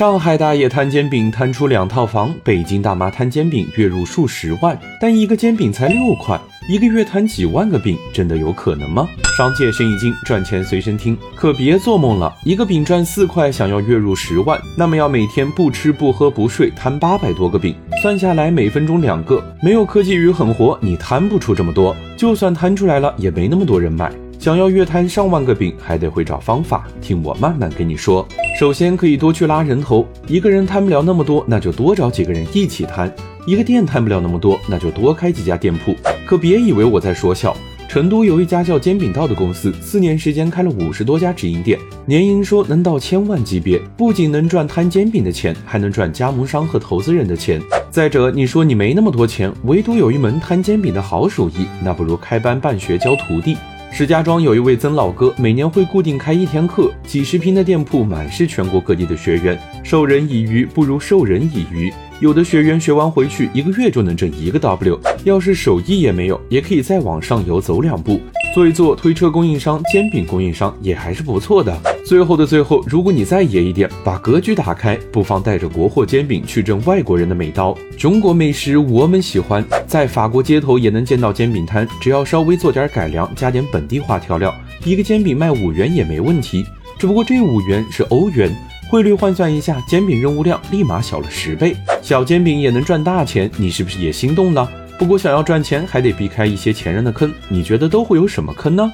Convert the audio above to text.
上海大爷摊煎饼摊出两套房，北京大妈摊煎饼月入数十万，但一个煎饼才六块，一个月摊几万个饼，真的有可能吗？商界生意经，赚钱随身听，可别做梦了。一个饼赚四块，想要月入十万，那么要每天不吃不喝不睡摊八百多个饼，算下来每分钟两个，没有科技与狠活，你摊不出这么多。就算摊出来了，也没那么多人买。想要月摊上万个饼，还得会找方法。听我慢慢跟你说。首先可以多去拉人头，一个人摊不了那么多，那就多找几个人一起摊。一个店摊不了那么多，那就多开几家店铺。可别以为我在说笑。成都有一家叫煎饼道的公司，四年时间开了五十多家直营店，年营收能到千万级别。不仅能赚摊煎饼的钱，还能赚加盟商和投资人的钱。再者，你说你没那么多钱，唯独有一门摊煎饼的好手艺，那不如开班办学教徒弟。石家庄有一位曾老哥，每年会固定开一天课，几十平的店铺满是全国各地的学员。授人以鱼不如授人以渔，有的学员学完回去一个月就能挣一个 W。要是手艺也没有，也可以再往上游走两步。做一做推车供应商、煎饼供应商也还是不错的。最后的最后，如果你再野一点，把格局打开，不妨带着国货煎饼去挣外国人的美刀。中国美食我们喜欢，在法国街头也能见到煎饼摊，只要稍微做点改良，加点本地化调料，一个煎饼卖五元也没问题。只不过这五元是欧元，汇率换算一下，煎饼任务量立马小了十倍。小煎饼也能赚大钱，你是不是也心动了？不过想要赚钱，还得避开一些前人的坑。你觉得都会有什么坑呢？